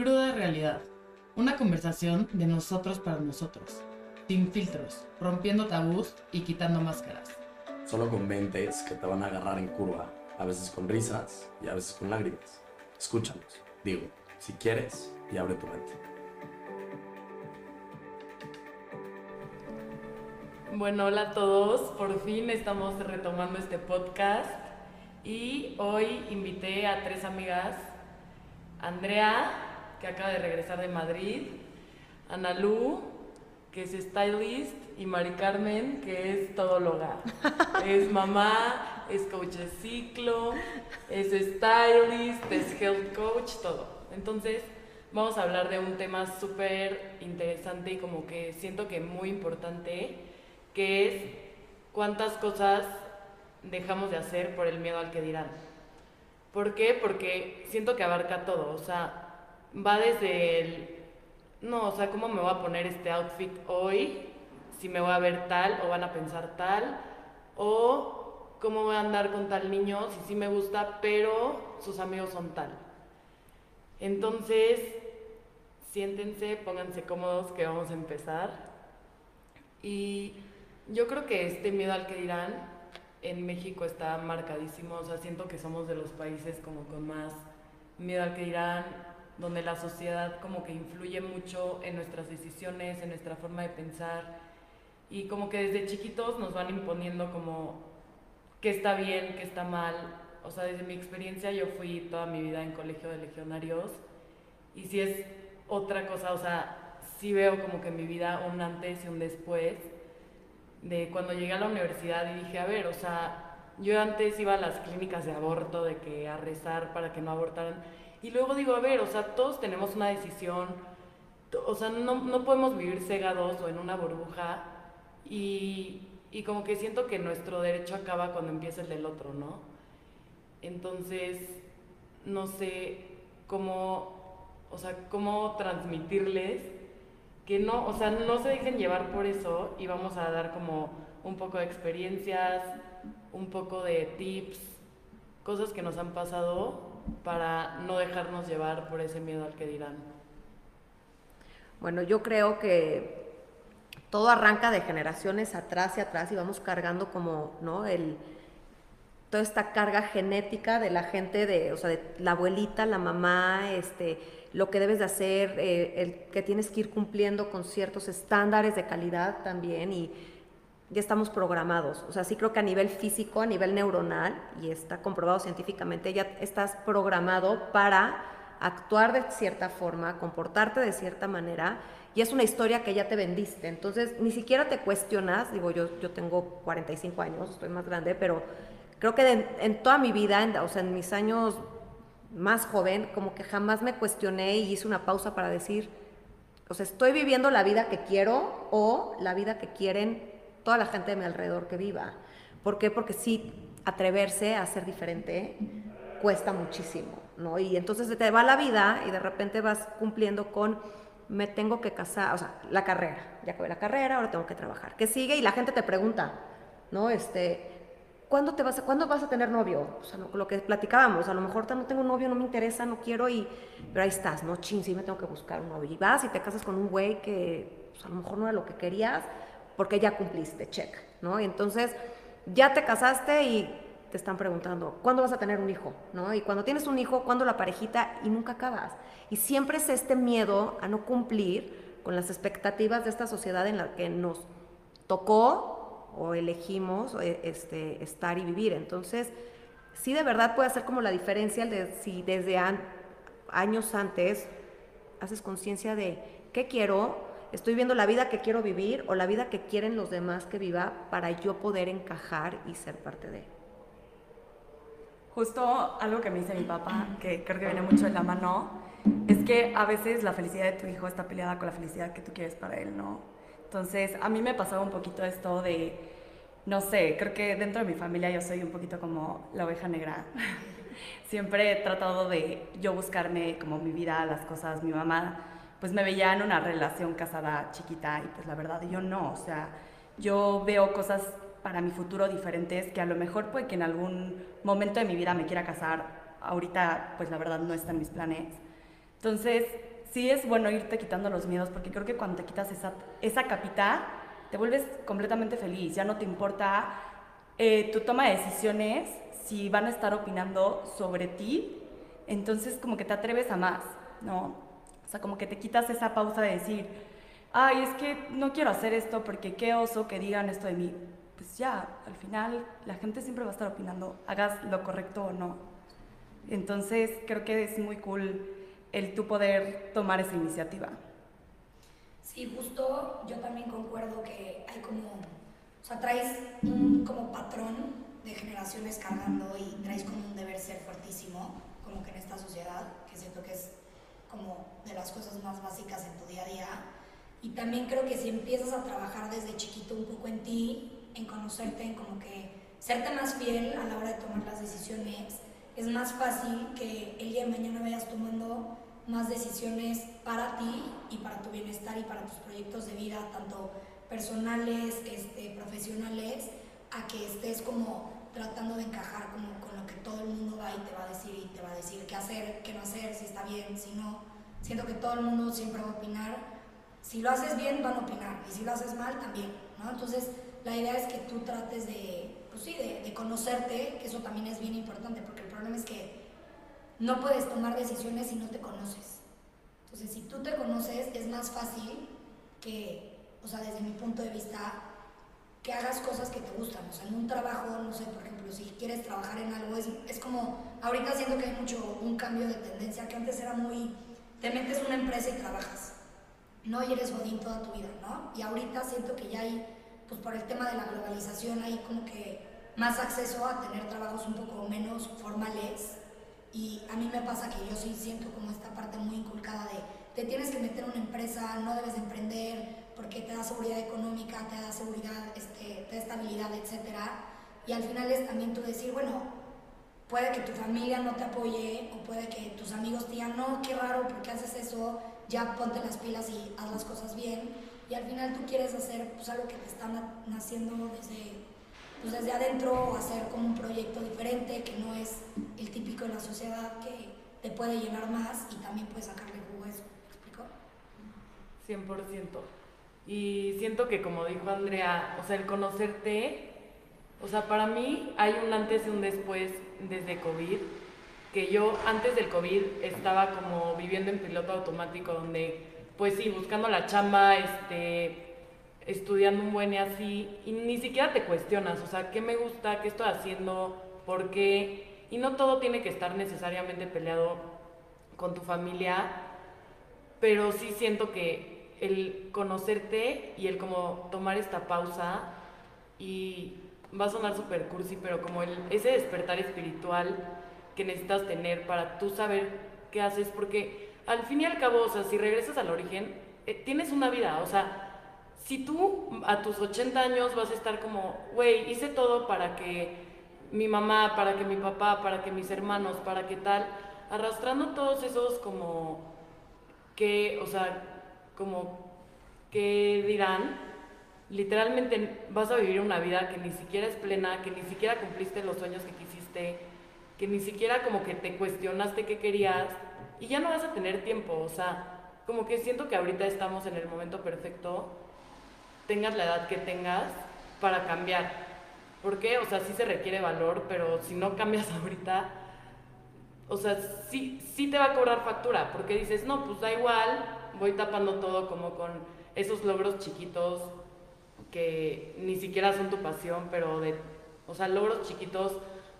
Cruda realidad. Una conversación de nosotros para nosotros. Sin filtros, rompiendo tabús y quitando máscaras. Solo con mentes que te van a agarrar en curva, a veces con risas y a veces con lágrimas. Escúchanos, digo, si quieres, y abre tu mente. Bueno, hola a todos. Por fin estamos retomando este podcast y hoy invité a tres amigas. Andrea, que acaba de regresar de Madrid, Analú, que es stylist, y Mari Carmen, que es todóloga. es mamá, es coach de ciclo, es stylist, es health coach, todo. Entonces, vamos a hablar de un tema súper interesante y como que siento que muy importante que es cuántas cosas dejamos de hacer por el miedo al que dirán. ¿Por qué? Porque siento que abarca todo, o sea, va desde el, no, o sea, ¿cómo me voy a poner este outfit hoy? Si me voy a ver tal o van a pensar tal, o cómo voy a andar con tal niño, si sí me gusta, pero sus amigos son tal. Entonces, siéntense, pónganse cómodos que vamos a empezar. Y yo creo que este miedo al que dirán en México está marcadísimo, o sea, siento que somos de los países como con más miedo al que dirán, donde la sociedad como que influye mucho en nuestras decisiones, en nuestra forma de pensar y como que desde chiquitos nos van imponiendo como qué está bien, qué está mal. O sea, desde mi experiencia yo fui toda mi vida en colegio de legionarios y si es otra cosa, o sea, sí veo como que mi vida un antes y un después de cuando llegué a la universidad y dije, a ver, o sea, yo antes iba a las clínicas de aborto, de que a rezar para que no abortaran, y luego digo, a ver, o sea, todos tenemos una decisión, o sea, no, no podemos vivir cegados o en una burbuja, y, y como que siento que nuestro derecho acaba cuando empieza el del otro, ¿no? Entonces, no sé cómo, o sea, cómo transmitirles que no, o sea, no se dejen llevar por eso y vamos a dar como un poco de experiencias, un poco de tips, cosas que nos han pasado para no dejarnos llevar por ese miedo al que dirán. Bueno, yo creo que todo arranca de generaciones atrás y atrás y vamos cargando como, ¿no? El, toda esta carga genética de la gente, de, o sea, de la abuelita, la mamá, este, lo que debes de hacer, eh, el que tienes que ir cumpliendo con ciertos estándares de calidad también y ya estamos programados. O sea, sí creo que a nivel físico, a nivel neuronal, y está comprobado científicamente, ya estás programado para actuar de cierta forma, comportarte de cierta manera, y es una historia que ya te vendiste. Entonces, ni siquiera te cuestionas, digo, yo, yo tengo 45 años, estoy más grande, pero creo que en toda mi vida, o sea, en mis años más joven, como que jamás me cuestioné y hice una pausa para decir, o sea, estoy viviendo la vida que quiero o la vida que quieren toda la gente de mi alrededor que viva. ¿Por qué? Porque sí, atreverse a ser diferente cuesta muchísimo, ¿no? Y entonces te va la vida y de repente vas cumpliendo con, me tengo que casar, o sea, la carrera, ya acabé la carrera, ahora tengo que trabajar. ¿Qué sigue? Y la gente te pregunta, ¿no? Este, ¿cuándo, te vas a, ¿cuándo vas a tener novio? O sea, lo, que platicábamos, a lo mejor no tengo novio, no me interesa, no quiero, y, pero ahí estás, ¿no? Chin, sí me tengo que buscar un novio. Y vas y te casas con un güey que pues, a lo mejor no era lo que querías, porque ya cumpliste, check, ¿no? Y entonces ya te casaste y te están preguntando, ¿cuándo vas a tener un hijo? ¿no? Y cuando tienes un hijo, ¿cuándo la parejita? Y nunca acabas. Y siempre es este miedo a no cumplir con las expectativas de esta sociedad en la que nos tocó o elegimos eh, este, estar y vivir. Entonces, sí de verdad puede hacer como la diferencia de si desde años antes haces conciencia de qué quiero, estoy viendo la vida que quiero vivir o la vida que quieren los demás que viva para yo poder encajar y ser parte de. Justo algo que me dice mi papá, que creo que viene mucho en la mano, es que a veces la felicidad de tu hijo está peleada con la felicidad que tú quieres para él, ¿no? Entonces, a mí me pasaba un poquito esto de, no sé, creo que dentro de mi familia yo soy un poquito como la oveja negra. Siempre he tratado de yo buscarme como mi vida, las cosas, mi mamá, pues me veía en una relación casada chiquita y pues la verdad yo no, o sea, yo veo cosas para mi futuro diferentes que a lo mejor puede que en algún momento de mi vida me quiera casar, ahorita pues la verdad no está en mis planes, Entonces, sí es bueno irte quitando los miedos, porque creo que cuando te quitas esa, esa capita, te vuelves completamente feliz, ya no te importa eh, tu toma de decisiones, si van a estar opinando sobre ti, entonces como que te atreves a más, ¿no? O sea, como que te quitas esa pausa de decir, ay, es que no quiero hacer esto porque qué oso que digan esto de mí. Pues ya, al final la gente siempre va a estar opinando, hagas lo correcto o no. Entonces creo que es muy cool el tú poder tomar esa iniciativa. Sí, justo yo también concuerdo que hay como, o sea, traes un como patrón de generaciones cargando y traes como un deber ser fuertísimo, como que en esta sociedad, que siento que es como de las cosas más básicas en tu día a día. Y también creo que si empiezas a trabajar desde chiquito un poco en ti, en conocerte, en como que serte más fiel a la hora de tomar las decisiones, es más fácil que el día de mañana vayas tomando más decisiones para ti y para tu bienestar y para tus proyectos de vida, tanto personales, este, profesionales, a que estés como tratando de encajar como con lo que todo el mundo va y te va a decir y te va a decir qué hacer, qué no hacer, si está bien, si no. Siento que todo el mundo siempre va a opinar. Si lo haces bien, van a opinar. Y si lo haces mal, también. ¿no? Entonces, la idea es que tú trates de, pues sí, de, de conocerte, que eso también es bien importante, porque el problema es que no puedes tomar decisiones si no te conoces. Entonces, si tú te conoces, es más fácil que, o sea, desde mi punto de vista, que hagas cosas que te gustan. O sea, en un trabajo, no sé, por ejemplo, si quieres trabajar en algo, es, es como, ahorita siento que hay mucho un cambio de tendencia, que antes era muy, te metes una empresa y trabajas, ¿no? Y eres godín toda tu vida, ¿no? Y ahorita siento que ya hay, pues por el tema de la globalización, hay como que más acceso a tener trabajos un poco menos formales. Y a mí me pasa que yo sí siento como esta parte muy inculcada de te tienes que meter en una empresa, no debes de emprender, porque te da seguridad económica, te da seguridad, da estabilidad, etc. Y al final es también tú decir, bueno, puede que tu familia no te apoye o puede que tus amigos te digan, no, qué raro, ¿por qué haces eso? Ya ponte las pilas y haz las cosas bien. Y al final tú quieres hacer pues, algo que te está naciendo desde, pues, desde adentro, hacer como un proyecto diferente, que no es el típico de la sociedad, que te puede llenar más y también puedes sacarle jugo a eso. ¿Me explico? 100%. Y siento que como dijo Andrea, o sea, el conocerte, o sea, para mí hay un antes y un después desde COVID, que yo antes del COVID estaba como viviendo en piloto automático, donde pues sí, buscando la chamba, este, estudiando un buen y así, y ni siquiera te cuestionas, o sea, ¿qué me gusta? ¿Qué estoy haciendo? ¿Por qué? Y no todo tiene que estar necesariamente peleado con tu familia, pero sí siento que el conocerte y el como tomar esta pausa y va a sonar súper cursi, pero como el, ese despertar espiritual que necesitas tener para tú saber qué haces, porque al fin y al cabo, o sea, si regresas al origen, eh, tienes una vida, o sea, si tú a tus 80 años vas a estar como, güey, hice todo para que mi mamá, para que mi papá, para que mis hermanos, para que tal, arrastrando todos esos como que, o sea, como que dirán, literalmente vas a vivir una vida que ni siquiera es plena, que ni siquiera cumpliste los sueños que quisiste, que ni siquiera como que te cuestionaste qué querías y ya no vas a tener tiempo, o sea, como que siento que ahorita estamos en el momento perfecto, tengas la edad que tengas para cambiar. ¿Por qué? O sea, sí se requiere valor, pero si no cambias ahorita, o sea, sí, sí te va a cobrar factura, porque dices, no, pues da igual, voy tapando todo como con esos logros chiquitos que ni siquiera son tu pasión, pero de, o sea, logros chiquitos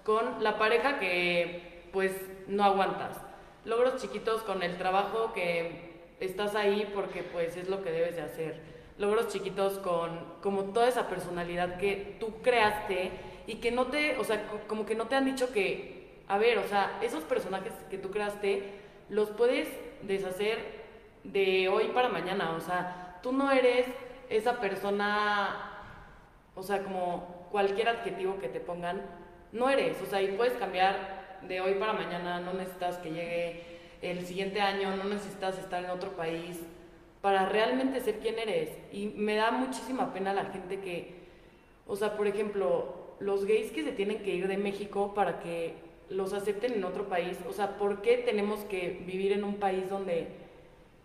con la pareja que pues no aguantas. Logros chiquitos con el trabajo que estás ahí porque pues es lo que debes de hacer. Logros chiquitos con como toda esa personalidad que tú creaste y que no te, o sea, como que no te han dicho que, a ver, o sea, esos personajes que tú creaste los puedes deshacer de hoy para mañana, o sea, tú no eres esa persona, o sea, como cualquier adjetivo que te pongan, no eres, o sea, y puedes cambiar de hoy para mañana, no necesitas que llegue el siguiente año, no necesitas estar en otro país para realmente ser quien eres. Y me da muchísima pena la gente que, o sea, por ejemplo, los gays que se tienen que ir de México para que los acepten en otro país. O sea, ¿por qué tenemos que vivir en un país donde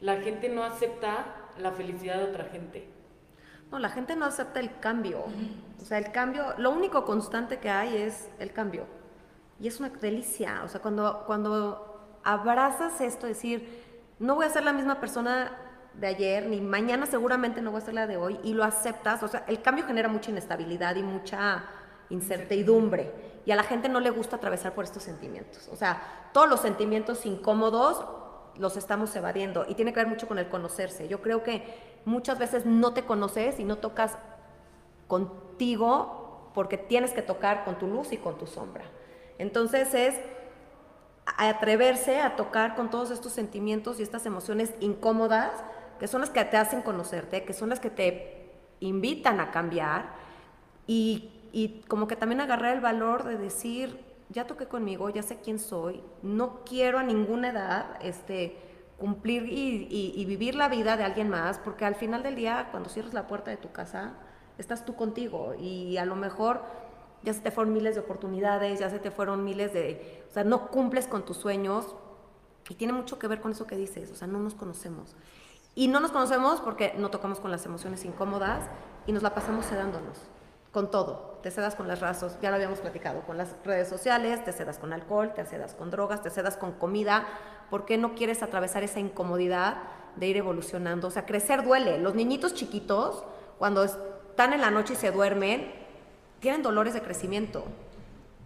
la gente no acepta la felicidad de otra gente? No, la gente no acepta el cambio. O sea, el cambio, lo único constante que hay es el cambio. Y es una delicia. O sea, cuando, cuando abrazas esto, decir, no voy a ser la misma persona de ayer, ni mañana seguramente no voy a ser la de hoy, y lo aceptas, o sea, el cambio genera mucha inestabilidad y mucha incertidumbre, y a la gente no le gusta atravesar por estos sentimientos. O sea, todos los sentimientos incómodos los estamos evadiendo, y tiene que ver mucho con el conocerse. Yo creo que muchas veces no te conoces y no tocas contigo porque tienes que tocar con tu luz y con tu sombra. Entonces es atreverse a tocar con todos estos sentimientos y estas emociones incómodas que son las que te hacen conocerte, que son las que te invitan a cambiar y, como que también agarrar el valor de decir, ya toqué conmigo, ya sé quién soy, no quiero a ninguna edad este, cumplir y, vivir la vida de alguien más, porque al final del día, cuando cierras la puerta de tu casa, estás tú contigo y a lo mejor ya se te fueron miles de oportunidades, ya se te fueron miles de, o sea, no cumples con tus sueños y tiene mucho que ver con eso que dices, o sea, no nos conocemos. Y no nos conocemos porque no tocamos con las emociones incómodas y nos la pasamos sedándonos con todo. Te sedas con las razas, ya lo habíamos platicado, con las redes sociales, te sedas con alcohol, te sedas con drogas, te sedas con comida. ¿Por qué no quieres atravesar esa incomodidad de ir evolucionando? O sea, crecer duele. Los niñitos chiquitos, cuando están en la noche y se duermen, tienen dolores de crecimiento.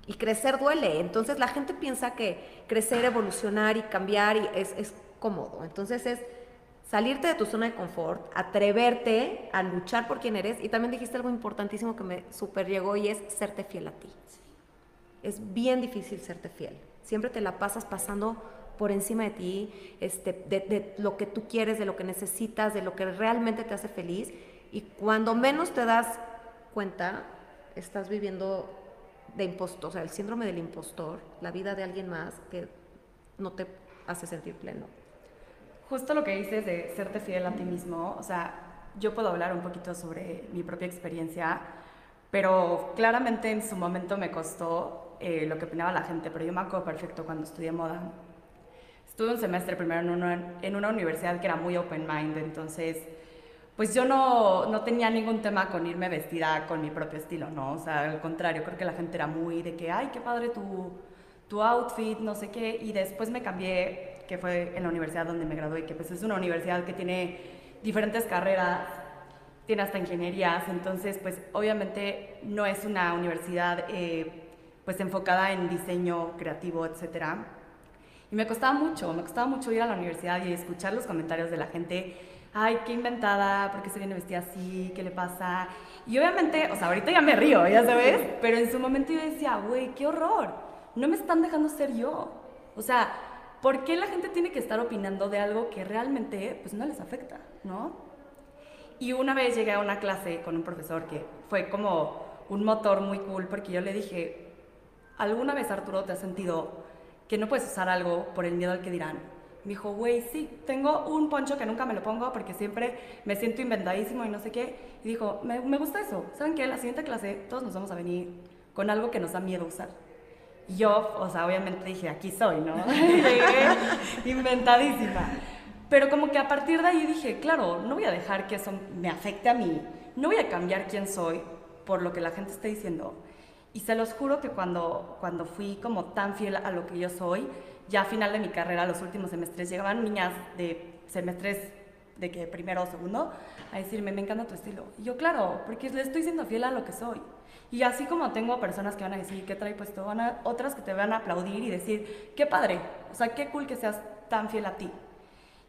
Y crecer duele. Entonces la gente piensa que crecer, evolucionar y cambiar es, es cómodo. Entonces es salirte de tu zona de confort, atreverte a luchar por quien eres. Y también dijiste algo importantísimo que me super llegó y es serte fiel a ti. Es bien difícil serte fiel. Siempre te la pasas pasando por encima de ti, este, de, de, lo que tú quieres, de lo que necesitas, de lo que realmente te hace feliz. Y cuando menos te das cuenta, estás viviendo de impostor, o sea, el síndrome del impostor, la vida de alguien más que no te hace sentir pleno justo lo que dices de serte fiel a ti mismo, o sea, yo puedo hablar un poquito sobre mi propia experiencia, pero claramente en su momento me costó eh, lo que opinaba la gente, pero yo me acuerdo perfecto cuando estudié moda. Estuve un semestre primero en una, en una universidad que era muy open mind, entonces pues yo no, no, tenía ningún tema con irme vestida con mi propio estilo, ¿no? O sea, al contrario, creo que la gente era muy de que, ay, qué padre tu, tu outfit, no sé qué, y después me cambié que fue en la universidad donde me gradué, que pues es una universidad que tiene diferentes carreras, tiene hasta ingenierías, entonces pues obviamente no es una universidad eh, pues enfocada en diseño creativo, etcétera. Y me costaba mucho, me costaba mucho ir a la universidad y escuchar los comentarios de la gente, ay, qué inventada, ¿por qué se viene vestida así? ¿Qué le pasa? Y obviamente, o sea, ahorita ya me río, ya sabes, pero en su momento yo decía, güey, qué horror, no me están dejando ser yo. O sea, ¿por qué la gente tiene que estar opinando de algo que realmente pues no les afecta, ¿no? Y una vez llegué a una clase con un profesor que fue como un motor muy cool porque yo le dije, ¿alguna vez Arturo te has sentido que no puedes usar algo por el miedo al que dirán? Me dijo, güey, sí, tengo un poncho que nunca me lo pongo porque siempre me siento inventadísimo y no sé qué. Y dijo, me, me gusta eso. ¿Saben qué? La siguiente clase todos nos vamos a venir con algo que nos da miedo usar yo, o sea, obviamente dije, aquí soy, ¿no? inventadísima. Pero como que a partir de ahí dije, claro, no voy a dejar que eso me afecte a mí, no voy a cambiar quién soy por lo que la gente esté diciendo. Y se los juro que cuando, cuando fui como tan fiel a lo que yo soy, ya a final de mi carrera, los últimos semestres, llegaban niñas de semestres de que primero o segundo a decirme, me encanta tu estilo. Y yo, claro, porque le estoy siendo fiel a lo que soy. Y así como tengo personas que van a decir, ¿qué trae puesto? Van a, otras que te van a aplaudir y decir, qué padre, o sea, qué cool que seas tan fiel a ti.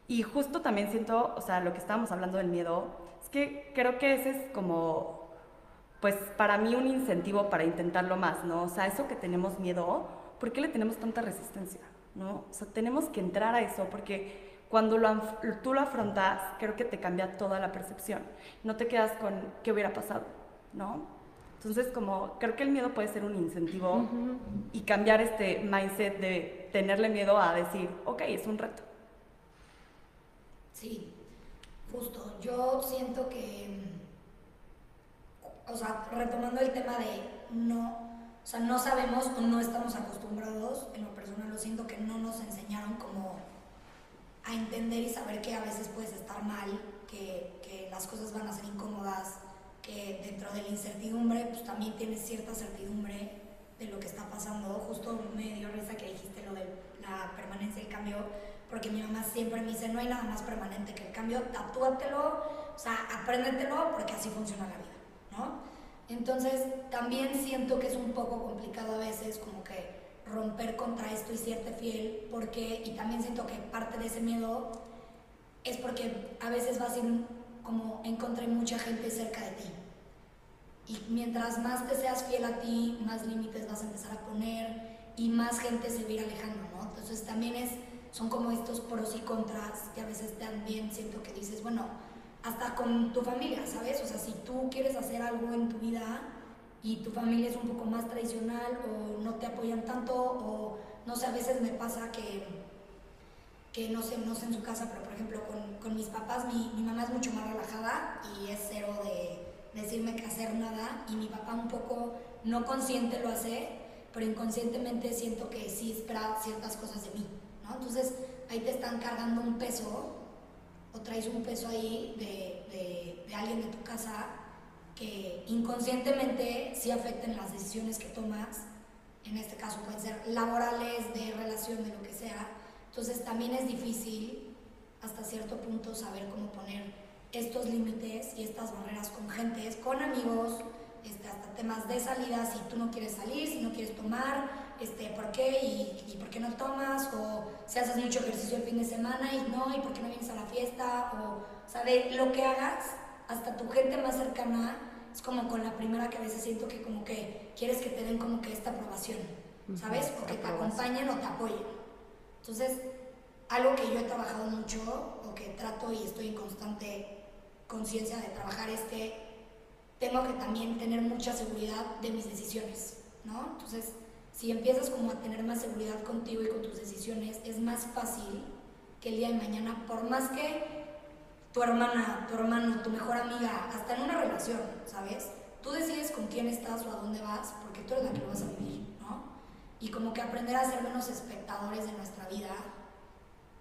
Y justo también siento, o sea, lo que estábamos hablando del miedo, es que creo que ese es como, pues para mí un incentivo para intentarlo más, ¿no? O sea, eso que tenemos miedo, ¿por qué le tenemos tanta resistencia? ¿No? O sea, tenemos que entrar a eso porque cuando lo, tú lo afrontas, creo que te cambia toda la percepción. No te quedas con qué hubiera pasado, ¿no? Entonces, como creo que el miedo puede ser un incentivo y cambiar este mindset de tenerle miedo a decir, ok, es un reto. Sí, justo. Yo siento que, o sea, retomando el tema de no, o sea, no sabemos o no estamos acostumbrados, en lo personal lo siento que no nos enseñaron como a entender y saber que a veces puedes estar mal, que, que las cosas van a ser incómodas, que dentro de la incertidumbre pues también tienes cierta certidumbre de lo que está pasando. Justo me dio risa que dijiste lo de la permanencia del cambio, porque mi mamá siempre me dice, no hay nada más permanente que el cambio, tatúatelo, o sea, apréndetelo porque así funciona la vida, ¿no? Entonces, también siento que es un poco complicado a veces como que romper contra esto y serte fiel, porque, y también siento que parte de ese miedo es porque a veces vas en, como en contra de mucha gente cerca de ti. Y mientras más te seas fiel a ti, más límites vas a empezar a poner y más gente se va alejando, ¿no? Entonces también es, son como estos pros y contras que a veces también siento que dices, bueno, hasta con tu familia, ¿sabes? O sea, si tú quieres hacer algo en tu vida y tu familia es un poco más tradicional o no te apoyan tanto o no sé, a veces me pasa que, que no sé, no sé en su casa, pero por ejemplo con, con mis papás, mi, mi, mamá es mucho más relajada y es cero de decirme que hacer nada y mi papá un poco no consciente lo hace, pero inconscientemente siento que sí espera ciertas cosas de mí, ¿no? Entonces ahí te están cargando un peso o traes un peso ahí de, de, de alguien de tu casa que inconscientemente sí afecten las decisiones que tomas, en este caso pueden ser laborales, de relación, de lo que sea. Entonces también es difícil hasta cierto punto saber cómo poner estos límites y estas barreras con gentes, con amigos, este, hasta temas de salida, si tú no quieres salir, si no quieres tomar, este, ¿por qué? Y, y, por qué no tomas? O si haces mucho ejercicio el fin de semana y no, ¿y por qué no vienes a la fiesta? O, ¿sabe? Lo que hagas, hasta tu gente más cercana, es como con la primera que a veces siento que como que quieres que te den como que esta aprobación, ¿sabes? O que te acompañen o te apoyen. Entonces, algo que yo he trabajado mucho, o que trato y estoy en constante conciencia de trabajar, es que tengo que también tener mucha seguridad de mis decisiones, ¿no? Entonces, si empiezas como a tener más seguridad contigo y con tus decisiones, es más fácil que el día de mañana, por más que tu hermana, tu hermano, tu mejor amiga, hasta en una relación, ¿sabes? Tú decides con quién estás o a dónde vas, porque tú eres la que vas a vivir. Y como que aprender a ser menos espectadores de nuestra vida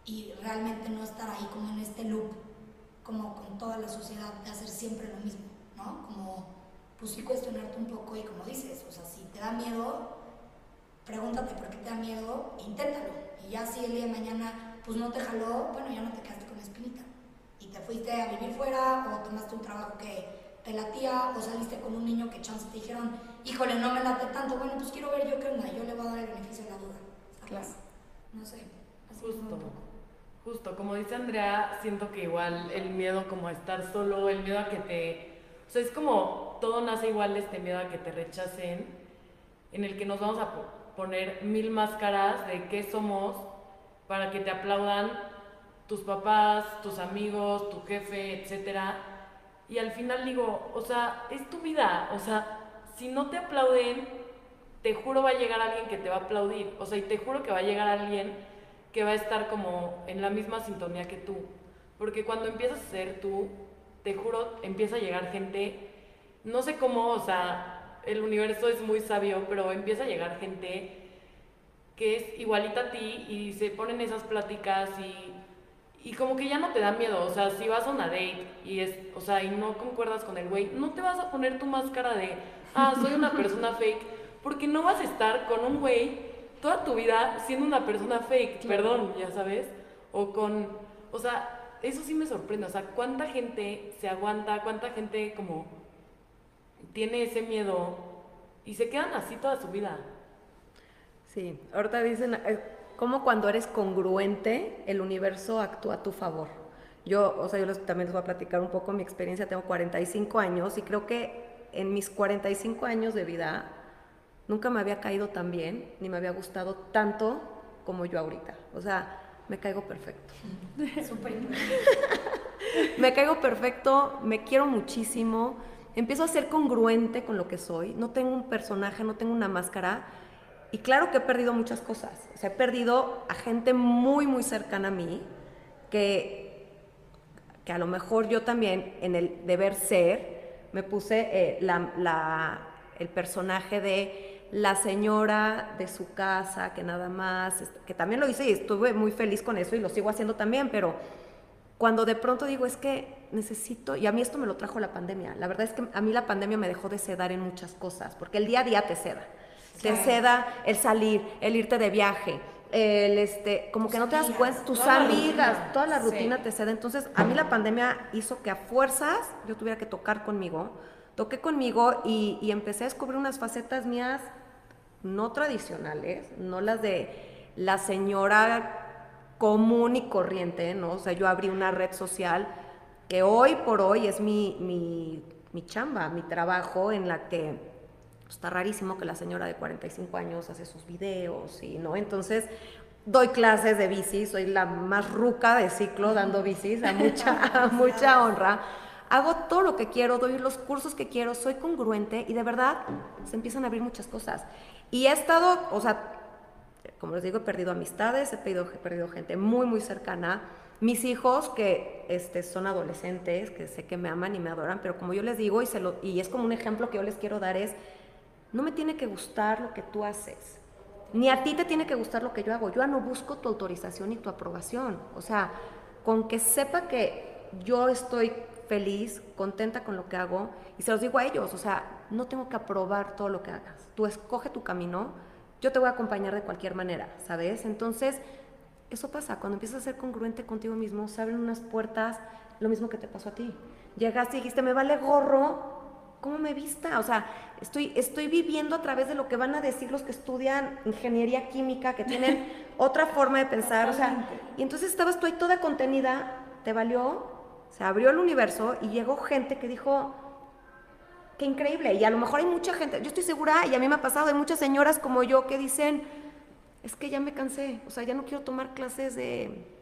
y realmente no estar ahí como en este loop, como con toda la sociedad, de hacer siempre lo mismo, ¿no? Como, pues sí cuestionarte un poco y como dices, o sea, si te da miedo, pregúntate por qué te da miedo, inténtalo. Y ya si el día de mañana, pues no te jaló, bueno, ya no te quedaste con la espinita. Y te fuiste a vivir fuera o tomaste un trabajo que te latía o saliste con un niño que chance te dijeron, híjole, no me late tanto, bueno, pues quiero ver yo qué onda, yo le voy a dar el beneficio de la duda. ¿sabes? Claro. No sé. Así Justo. Justo, como dice Andrea, siento que igual el miedo como a estar solo, el miedo a que te... O sea, es como todo nace igual de este miedo a que te rechacen, en el que nos vamos a poner mil máscaras de qué somos para que te aplaudan tus papás, tus amigos, tu jefe, etcétera. Y al final digo, o sea, es tu vida, o sea, si no te aplauden, te juro va a llegar alguien que te va a aplaudir, o sea, y te juro que va a llegar alguien que va a estar como en la misma sintonía que tú. Porque cuando empiezas a ser tú, te juro, empieza a llegar gente, no sé cómo, o sea, el universo es muy sabio, pero empieza a llegar gente que es igualita a ti y se ponen esas pláticas y, y como que ya no te da miedo, o sea, si vas a una date y es, o sea, y no concuerdas con el güey, no te vas a poner tu máscara de, ah, soy una persona fake, porque no vas a estar con un güey toda tu vida siendo una persona fake, perdón, ya sabes, o con, o sea, eso sí me sorprende, o sea, cuánta gente se aguanta, cuánta gente como tiene ese miedo y se quedan así toda su vida. Sí, ahorita dicen, eh, como cuando eres congruente, el universo actúa a tu favor. Yo, o sea, yo les, también les voy a platicar un poco mi experiencia, tengo 45 años y creo que en mis 45 años de vida nunca me había caído tan bien, ni me había gustado tanto como yo ahorita. O sea, me caigo perfecto. Me caigo perfecto, me quiero muchísimo, empiezo a ser congruente con lo que soy, no tengo un personaje, no tengo una máscara. Y claro que he perdido muchas cosas. O sea, he perdido a gente muy, muy cercana a mí, que, que a lo mejor yo también en el deber ser me puse eh, la, la, el personaje de la señora de su casa, que nada más, que también lo hice y estuve muy feliz con eso y lo sigo haciendo también, pero cuando de pronto digo es que necesito, y a mí esto me lo trajo la pandemia, la verdad es que a mí la pandemia me dejó de sedar en muchas cosas, porque el día a día te seda, te seda el salir, el irte de viaje, el este, como que no te das cuenta, tus amigas, toda la rutina te cede. Entonces, a mí la pandemia hizo que a fuerzas yo tuviera que tocar conmigo. Toqué conmigo y, y empecé a descubrir unas facetas mías no tradicionales, no las de la señora común y corriente, ¿no? O sea, yo abrí una red social que hoy por hoy es mi, mi, mi chamba, mi trabajo en la que está rarísimo que la señora de 45 años hace sus videos y no, entonces doy clases de bici, soy la más ruca de ciclo dando bicis a mucha, a mucha honra. Hago todo lo que quiero, doy los cursos que quiero, soy congruente y de verdad se empiezan a abrir muchas cosas. Y he estado, o sea, como les digo, he perdido amistades, he perdido, he perdido gente muy, muy cercana. Mis hijos, que este, son adolescentes, que sé que me aman y me adoran, pero como yo les digo, y, se lo, y es como un ejemplo que yo les quiero dar, es, no me tiene que gustar lo que tú haces, ni a ti te tiene que gustar lo que yo hago. Yo no busco tu autorización y tu aprobación. O sea, con que sepa que yo estoy feliz, contenta con lo que hago, y se los digo a ellos, o sea, no tengo que aprobar todo lo que hagas. Tú escoge tu camino, yo te voy a acompañar de cualquier manera, ¿sabes? Entonces, eso pasa, cuando empiezas a ser congruente contigo mismo, se abren unas puertas, lo mismo que te pasó a ti. Llegaste y dijiste, me vale gorro, ¿cómo me vista? O sea, estoy, estoy viviendo a través de lo que van a decir los que estudian ingeniería química, que tienen otra forma de pensar, o sea, y entonces estabas tú ahí toda contenida, te valió, se abrió el universo y llegó gente que dijo, qué increíble. Y a lo mejor hay mucha gente, yo estoy segura, y a mí me ha pasado, hay muchas señoras como yo que dicen, es que ya me cansé, o sea, ya no quiero tomar clases de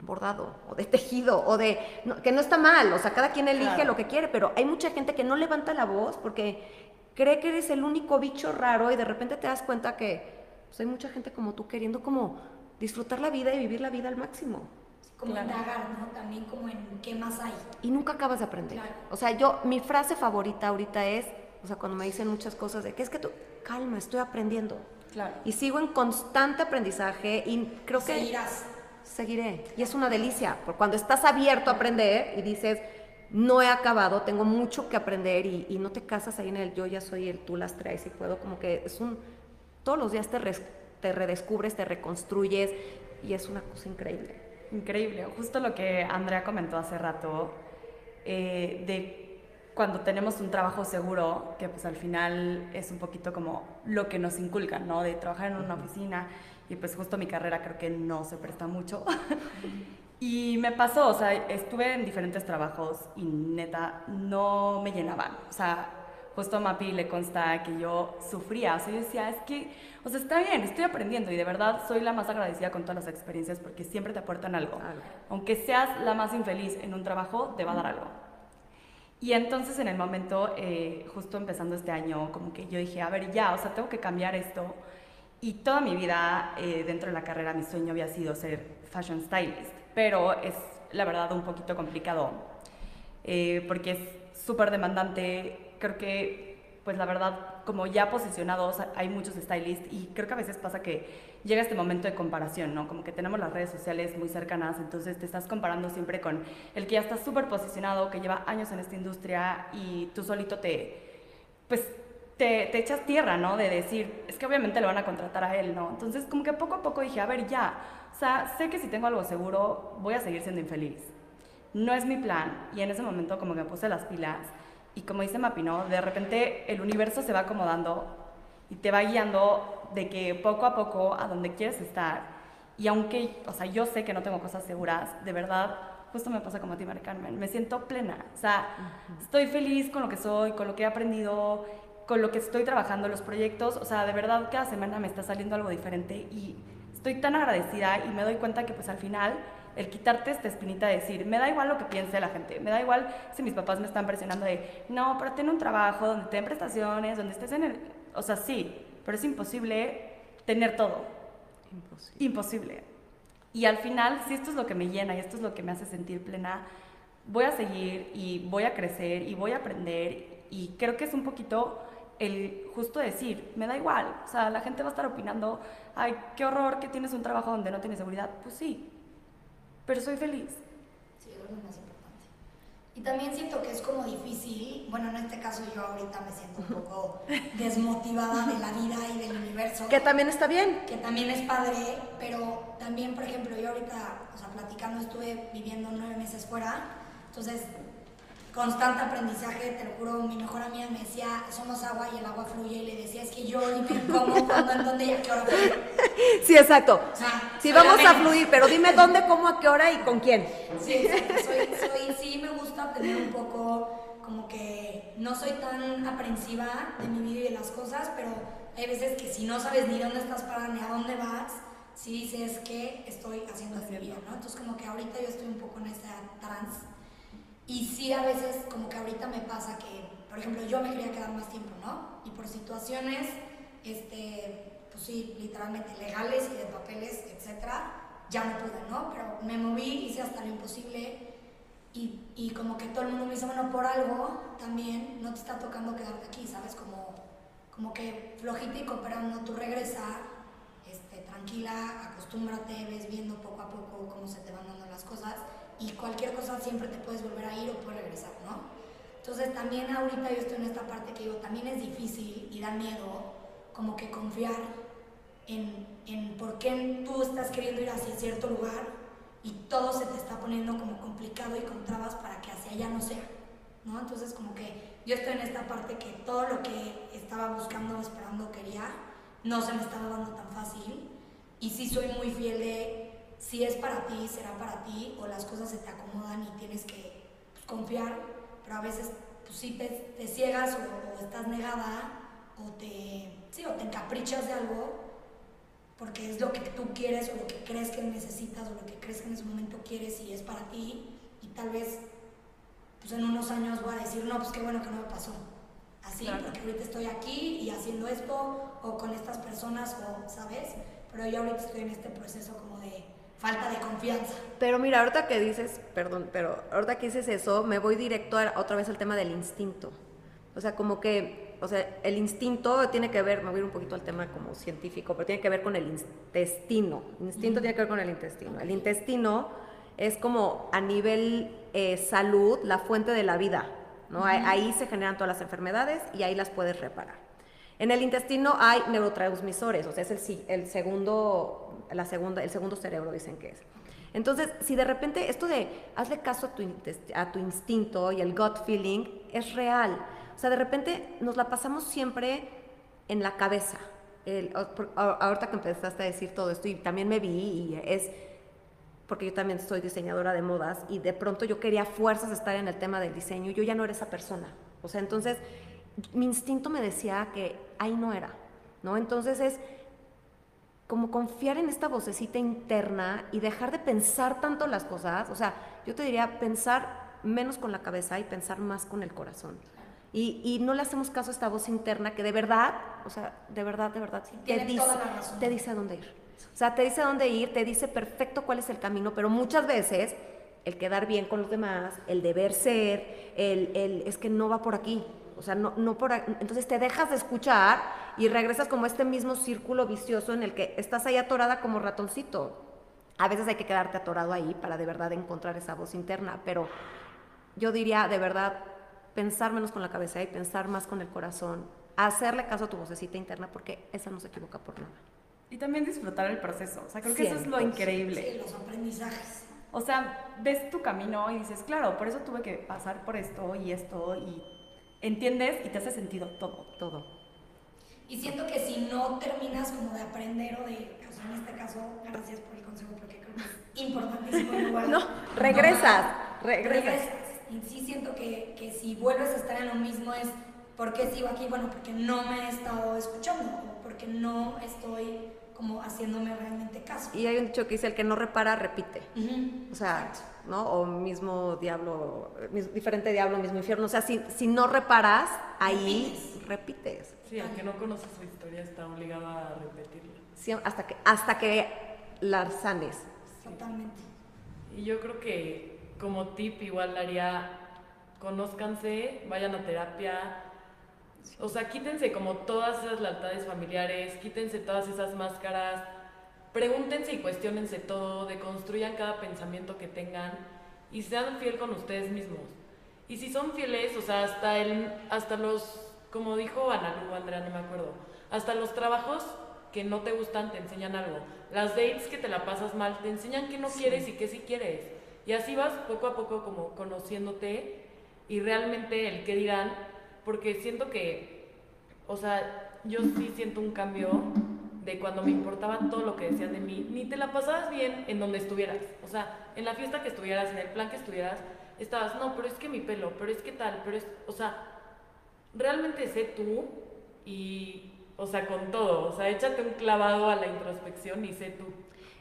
bordado o de tejido o de que no está mal, o sea, cada quien elige lo que quiere, pero hay mucha gente que no levanta la voz porque cree que eres el único bicho raro y de repente te das cuenta que pues, hay mucha gente como tú queriendo como disfrutar la vida y vivir la vida al máximo como indagar, ¿no? También como en qué más hay. Y nunca acabas de aprender. O sea, yo, mi frase favorita ahorita es, o sea, cuando me dicen muchas cosas de que es que tú, calma, estoy aprendiendo. Claro. Y sigo en constante aprendizaje y creo que... Seguirás. Seguiré. Y es una delicia, porque cuando estás abierto a aprender y dices, no he acabado, tengo mucho que aprender y, y no te casas ahí en el yo ya soy el tú las traes y puedo, como que es un... Todos los días te, te redescubres, te reconstruyes y es una cosa increíble. Increíble, justo lo que Andrea comentó hace rato, eh, de cuando tenemos un trabajo seguro, que pues al final es un poquito como lo que nos inculcan, ¿no? De trabajar en una oficina y pues justo mi carrera creo que no se presta mucho. y me pasó, o sea, estuve en diferentes trabajos y neta no me llenaban, o sea, justo a Mapi le consta que yo sufría, o sea, yo decía, es que, o sea, está bien, estoy aprendiendo y de verdad soy la más agradecida con todas las experiencias porque siempre te aportan algo. Aunque seas la más infeliz en un trabajo, te va a dar algo. Y entonces en el momento, eh, justo empezando este año, como que yo dije, a ver, ya, o sea, tengo que cambiar esto. Y toda mi vida eh, dentro de la carrera, mi sueño había sido ser fashion stylist, pero es la verdad un poquito complicado eh, porque es súper demandante, creo que, pues la verdad, como ya posicionados, hay muchos stylists y creo que a veces pasa que llega este momento de comparación, ¿no? Como que tenemos las redes sociales muy cercanas, entonces te estás comparando siempre con el que ya está súper posicionado, que lleva años en esta industria y tú solito te, pues, te, te, echas tierra, ¿no? De decir, es que obviamente le van a contratar a él, ¿no? Entonces, como que poco a poco dije, a ver, ya, o sea, sé que si tengo algo seguro, voy a seguir siendo infeliz. No es mi plan. Y en ese momento como que me puse las pilas y como dice Mapino, de repente el universo se va acomodando y te va guiando de que poco a poco a donde quieres estar. Y aunque, o sea, yo sé que no tengo cosas seguras, de verdad, justo me pasa como a ti, María Carmen, me siento plena. O sea, estoy feliz con lo que soy, con lo que he aprendido, con lo que estoy trabajando, los proyectos. O sea, de verdad, cada semana me está saliendo algo diferente y estoy tan agradecida y me doy cuenta que pues al final el quitarte esta espinita de decir, me da igual lo que piense la gente, me da igual si mis papás me están presionando de, no, pero ten un trabajo donde te den prestaciones, donde estés en el... O sea, sí, pero es imposible tener todo. Imposible. Imposible. Y al final, si esto es lo que me llena y esto es lo que me hace sentir plena, voy a seguir y voy a crecer y voy a aprender y creo que es un poquito el justo decir, me da igual, o sea, la gente va a estar opinando, ay, qué horror que tienes un trabajo donde no tienes seguridad. Pues sí, pero soy feliz. Sí, es lo más importante. Y también siento que es como difícil, bueno, en este caso yo ahorita me siento un poco desmotivada de la vida y del universo. Que también está bien. que también es padre, pero también, por ejemplo, yo ahorita, o sea, platicando, estuve viviendo nueve meses fuera, entonces, constante aprendizaje, te lo juro, mi mejor amiga me decía, somos agua y el agua fluye, y le decía, es que yo dime cómo, cuándo, en dónde y a qué hora fluye. Sí, exacto. O sea, Sí, vamos a fluir, pero dime dónde, cómo, a qué hora y con quién. Sí, exacto, soy, soy, sí me gusta tener un poco, como que no soy tan aprensiva de mi vida y de las cosas, pero hay veces que si no sabes ni dónde estás parada ni a dónde vas, sí dices que estoy haciendo de mi vida, ¿no? Entonces como que ahorita yo estoy un poco en esa trance y sí a veces como que ahorita me pasa que, por ejemplo, yo me quería quedar más tiempo, ¿no? Y por situaciones, este, pues sí, literalmente legales y de papeles, etcétera, ya no pude, ¿no? Pero me moví, hice hasta lo imposible y, y como que todo el mundo me dice, bueno, por algo también no te está tocando quedarte aquí, ¿sabes? Como, como que flojita y cooperando, tú regresa, este, tranquila, acostúmbrate, ves viendo poco a poco cómo se te van dando las cosas y cualquier cosa siempre te puedes volver a ir o puedes regresar, ¿no? Entonces también ahorita yo estoy en esta parte que digo, también es difícil y da miedo como que confiar en, en por qué tú estás queriendo ir hacia cierto lugar y todo se te está poniendo como complicado y con trabas para que hacia allá no sea, ¿no? Entonces como que yo estoy en esta parte que todo lo que estaba buscando, esperando, quería, no se me estaba dando tan fácil y sí soy muy fiel de si es para ti, será para ti o las cosas se te acomodan y tienes que pues, confiar, pero a veces pues sí te, te ciegas o, o estás negada o te, sí, o te encaprichas de algo porque es lo que tú quieres o lo que crees que necesitas o lo que crees que en ese momento quieres y es para ti y tal vez pues en unos años voy a decir, no, pues qué bueno que no me pasó. Así, Claro. porque ahorita estoy aquí y haciendo esto o con estas personas o, ¿sabes? Pero yo ahorita estoy en este proceso como de falta de confianza. Pero mira, ahorita que dices, perdón, pero ahorita que dices eso, me voy directo a- otra vez al tema del instinto. O sea, como que, o sea, el instinto tiene que ver, me voy a ir un poquito al tema como científico, pero tiene que ver con el intestino. Instinto tiene que ver con el intestino. El intestino es como a nivel eh, salud la fuente de la vida, ¿no? Ahí- Ahí se generan todas las enfermedades y ahí las puedes reparar. En el intestino hay neurotransmisores, o sea, es el, el segundo, la segunda, el segundo cerebro, dicen que es. Entonces, si de repente esto de hazle caso a tu, a tu instinto y el gut feeling es real. O sea, de repente nos la pasamos siempre en la cabeza. El- ahorita que empezaste a decir todo esto y también me vi y es porque yo también soy diseñadora de modas y de pronto yo quería fuerzas estar en el tema del diseño y yo ya no era esa persona. O sea, entonces mi instinto me decía que ahí no era, ¿no? Entonces es como confiar en esta vocecita interna y dejar de pensar tanto las cosas. O sea, yo te diría pensar menos con la cabeza y pensar más con el corazón. Y, y no le hacemos caso a esta voz interna que de verdad, o sea, de verdad, de verdad, sí, te dice, te dice a dónde ir. O sea, te dice a dónde ir, te dice perfecto cuál es el camino, pero muchas veces el quedar bien con los demás, el deber ser, el, el es que no va por aquí. O sea, no, no por Entonces te dejas de escuchar y regresas como a este mismo círculo vicioso en el que estás ahí atorada como ratoncito. A veces hay que quedarte atorado ahí para de verdad encontrar esa voz interna, pero yo diría de verdad pensar menos con la cabeza y pensar más con el corazón, hacerle caso a tu vocecita interna porque esa no se equivoca por nada. Y también disfrutar el proceso. O sea, creo que eso es lo 100%. increíble. Sí, los aprendizajes. O sea, ves tu camino y dices, claro, por eso tuve que pasar por esto y esto y entiendes y te hace sentido todo. Todo. Y siento que si no terminas como de aprender o de, o sea, en este caso, gracias por el consejo porque creo que es importantísimo igual. No, regresas, tomar- regresas. Y sí siento que, que si vuelves a estar en lo mismo es, ¿por qué sigo aquí? Bueno, porque no me he estado escuchando o porque no estoy como haciéndome realmente caso. Y hay un dicho que dice, el que no repara, repite. O sea, exacto. ¿no? O mismo diablo, diferente diablo, mismo infierno. O sea, si, si no reparas, ahí repites. Sí, el que no conoce su historia está obligado a repetirla. Sí, hasta, que, hasta que la sanes. Totalmente. Y yo creo que como tip igual haría, conózcanse, vayan a terapia, O sea, quítense como todas esas lealtades familiares, quítense todas esas máscaras, pregúntense y cuestionense todo, deconstruyan cada pensamiento que tengan y sean fiel con ustedes mismos. Y si son fieles, o sea, hasta, el, hasta los, como dijo Ana Lu, Andrea, no me acuerdo, hasta los trabajos que no te gustan te enseñan algo. Las dates que te la pasas mal te enseñan que no quieres y que sí quieres. Y así vas poco a poco como conociéndote y realmente el que dirán, porque siento que, o sea, yo sí siento un cambio de cuando me importaba todo lo que decían de mí, ni te la pasabas bien en donde estuvieras. O sea, en la fiesta que estuvieras, en el plan que estuvieras, estabas, no, pero es que mi pelo, pero es que tal, pero es, o sea, realmente sé tú y, o sea, con todo, o sea, échate un clavado a la introspección y sé tú.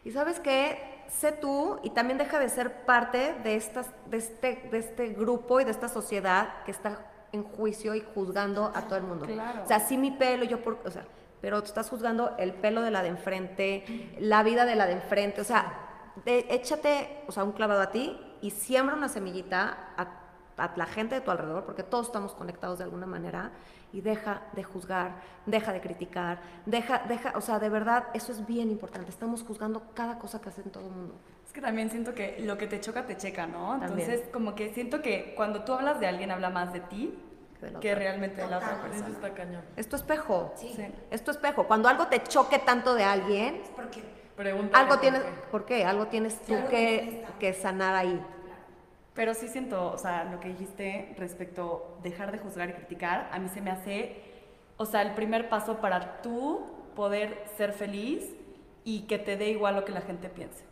Y sabes qué, sé tú y también deja de ser parte de, estas, de, este, de este grupo y de esta sociedad que está en juicio y juzgando a todo el mundo. Claro. O sea, sí mi pelo, yo por, o sea, pero tú estás juzgando el pelo de la de enfrente, la vida de la de enfrente, o sea, de- échate, o sea, un clavado a ti y siembra una semillita a, a la gente de tu alrededor, porque todos estamos conectados de alguna manera, y deja de juzgar, deja de criticar, deja, deja, o sea, de verdad, eso es bien importante, estamos juzgando cada cosa que hacen todo el mundo. Que también siento que lo que te choca, te checa, ¿no? También. Entonces, como que siento que cuando tú hablas de alguien, habla más de ti Que de realmente de la otra Total. Eso persona. está cañón. Es tu espejo, Sí. Sí. es tu espejo. Cuando algo te choque tanto de alguien, Pregúntate algo por tienes, qué. ¿por qué? Algo tienes tú que, que sanar ahí. Pero sí siento, o sea, lo que dijiste respecto dejar de juzgar y criticar, a mí se me hace, o sea, el primer paso para tú poder ser feliz y que te dé igual lo que la gente piense.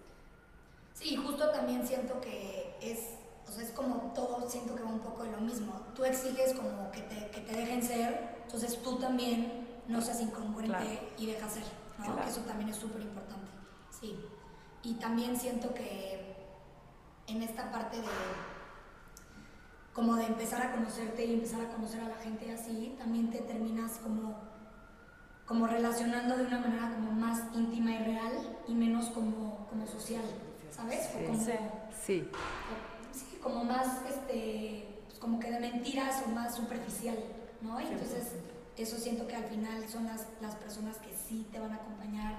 Sí, justo también siento que es, o sea, es como todo, siento que va un poco de lo mismo. Tú exiges como que te, que te dejen ser, entonces tú también no seas incongruente Claro. y dejas ser, ¿no? Claro. Que eso también es súper importante, sí. Y también siento que en esta parte de como de empezar a conocerte y empezar a conocer a la gente así, también te terminas como como relacionando de una manera como más íntima y real y menos como, como social, ¿sabes? O como, Sí. Sí. sí, como más, este, pues como que de mentiras o más superficial, ¿no? Y entonces eso siento que al final son las, las personas que sí te van a acompañar.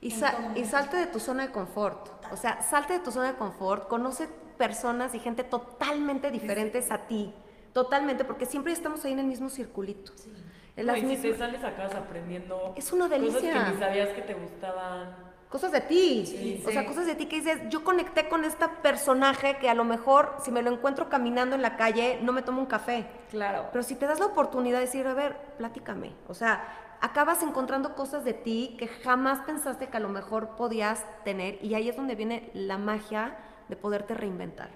Y, sa- y salte de tu zona de confort. O sea, salte de tu zona de confort, conoce personas y gente totalmente diferentes a ti. Totalmente, porque siempre estamos ahí en el mismo circulito. Sí. En No, las y si te mismas- sales acá aprendiendo Es una cosas delicia. que ni sabías que te gustaban. Cosas de ti. Sí, o sea, cosas de ti que dices, yo conecté con este personaje que a lo mejor si me lo encuentro caminando en la calle, no me tomo un café. Claro. Pero si te das la oportunidad de decir, a ver, platícame. O sea, acabas encontrando cosas de ti que jamás pensaste que a lo mejor podías tener y ahí es donde viene la magia de poderte reinventar.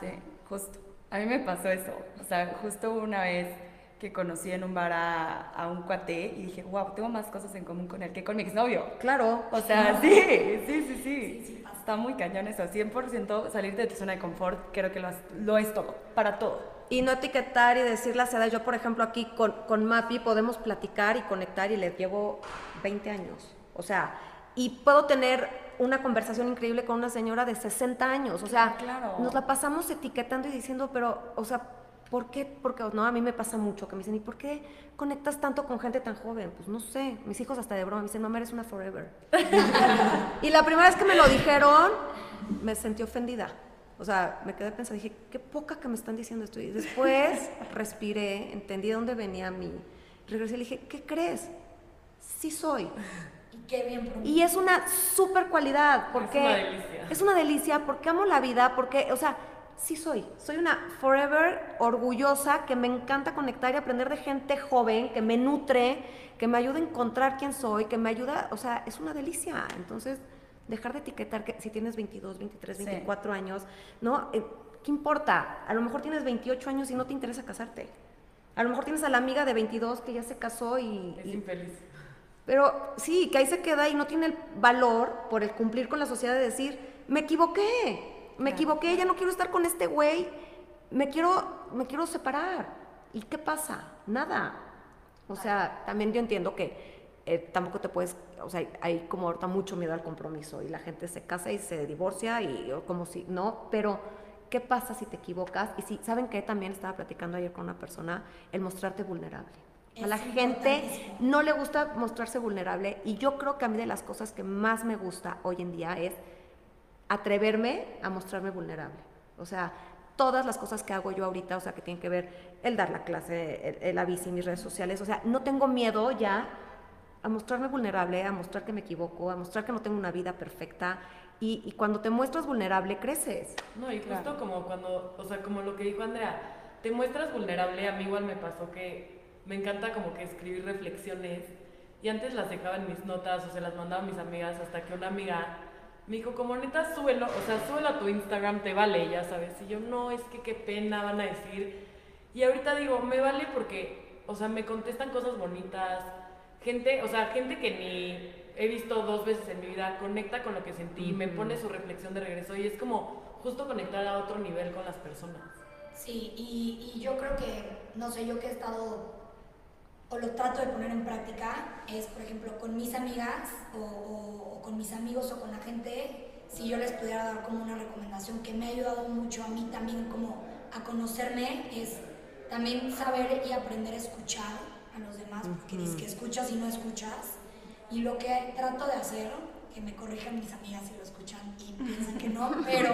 Sí, justo. A mí me pasó eso. O sea, justo una vez que conocí en un bar a, a un cuate y dije, wow, tengo más cosas en común con él que con mi exnovio. Claro. O sea, sí, sí, sí, sí. Sí, sí pasa. Está muy cañón eso. 100% salirte de tu zona de confort creo que lo, has- lo es todo, para todo. Y no etiquetar y decir las edades. Yo, por ejemplo, aquí con, con Mapi podemos platicar y conectar y le llevo 20 años. O sea, y puedo tener una conversación increíble con una señora de 60 años. O sea, Claro. nos la pasamos etiquetando y diciendo, pero, o sea, ¿por qué? Porque, no, a mí me pasa mucho que me dicen, ¿y por qué conectas tanto con gente tan joven? Pues no sé, mis hijos hasta de broma me dicen, mamá, eres una forever. y la primera vez que me lo dijeron, me sentí ofendida. O sea, me quedé pensando, dije, qué poca que me están diciendo esto. Y después respiré, entendí de dónde venía mi... Regresé y le dije, ¿qué crees? Sí soy. Y qué bien. Y es una super cualidad, porque una delicia. es una delicia, porque amo la vida, porque, o sea, sí soy. Soy una forever orgullosa, que me encanta conectar y aprender de gente joven, que me nutre, que me ayuda a encontrar quién soy, que me ayuda, o sea, es una delicia. Entonces, dejar de etiquetar que si tienes 22, 23, Sí. 24 años, ¿no? Eh, ¿Qué importa? A lo mejor tienes 28 años y no te interesa casarte. A lo mejor tienes a la amiga de 22 que ya se casó y, Es y- infeliz. pero sí, que ahí se queda y no tiene el valor por el cumplir con la sociedad de decir, me equivoqué, me equivoqué, ya no quiero estar con este güey, me quiero, me quiero separar. ¿Y qué pasa? Nada. O sea, también yo entiendo que eh, tampoco te puedes, o sea, hay, como ahorita mucho miedo al compromiso y la gente se casa y se divorcia y como si, no, pero ¿qué pasa si te equivocas? Y si, ¿saben que También estaba platicando ayer con una persona, el mostrarte vulnerable. A la gente no le gusta mostrarse vulnerable y yo creo que a mí de las cosas que más me gusta hoy en día es atreverme a mostrarme vulnerable. O sea, todas las cosas que hago yo ahorita, o sea, que tienen que ver el dar la clase, el, el la bici, mis redes sociales, o sea, no tengo miedo ya a mostrarme vulnerable, a mostrar que me equivoco, a mostrar que no tengo una vida perfecta. Y, y cuando te muestras vulnerable, creces. No, y justo como cuando, o sea, como lo que dijo Andrea, te muestras vulnerable, a mí igual me pasó que me encanta como que escribir reflexiones y antes las dejaba en mis notas o se las mandaba a mis amigas hasta que una amiga me dijo, como neta, súbelo, o sea, súbelo a tu Instagram, te vale, ya sabes. Y yo, no, es que qué pena van a decir. Y ahorita digo, me vale porque, o sea, me contestan cosas bonitas, gente, o sea, gente que ni he visto dos veces en mi vida, conecta con lo que sentí, me pone su reflexión de regreso y es como justo conectar a otro nivel con las personas. Sí, y, y yo creo que, no sé, yo que he estado, o lo trato de poner en práctica, es, por ejemplo, con mis amigas o, o- o con mis amigos o con la gente, si yo les pudiera dar como una recomendación que me ha ayudado mucho a mí también como a conocerme, es también saber y aprender a escuchar a los demás, porque dices que escuchas y no escuchas. Y lo que trato de hacer, que me corrijan mis amigas si lo escuchan y piensan que no, pero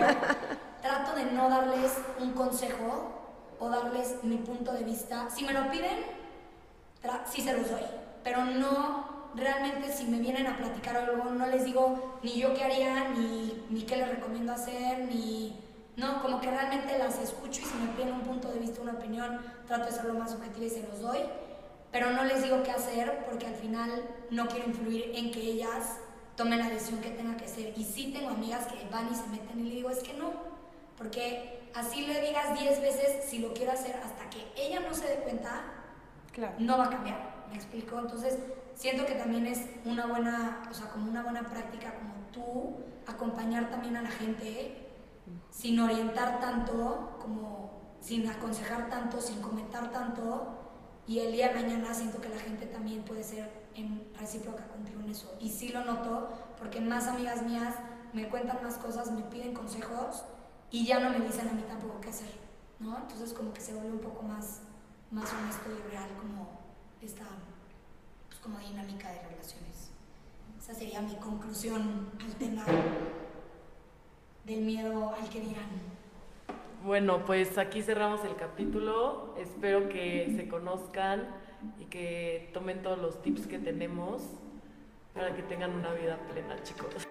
trato de no darles un consejo o darles mi punto de vista. Si me lo piden, sí se los doy, pero no realmente si me vienen a platicar algo, no les digo ni yo qué haría, ni, ni qué les recomiendo hacer, ni... No, como que realmente las escucho y si me piden un punto de vista, una opinión, trato de ser lo más objetiva y se los doy, pero no les digo qué hacer porque al final no quiero influir en que ellas tomen la decisión que tenga que hacer. Y sí tengo amigas que van y se meten y le digo, es que no, porque así le digas 10 veces si lo quiero hacer hasta que ella no se dé cuenta, No va a cambiar. ¿Me explico? Entonces, siento que también es una buena, o sea, como una buena práctica como tú, acompañar también a la gente sin orientar tanto, como sin aconsejar tanto, sin comentar tanto. Y el día de mañana siento que la gente también puede ser en recíproca contigo en eso. Y sí lo noto, porque más amigas mías me cuentan más cosas, me piden consejos y ya no me dicen a mí tampoco qué hacer, ¿no? Entonces como que se vuelve un poco más, más honesto y real como esta pues, como dinámica de relaciones. Esa sería mi conclusión al tema del miedo al que dirán. Bueno, pues aquí cerramos el capítulo. Espero que se conozcan y que tomen todos los tips que tenemos para que tengan una vida plena, chicos.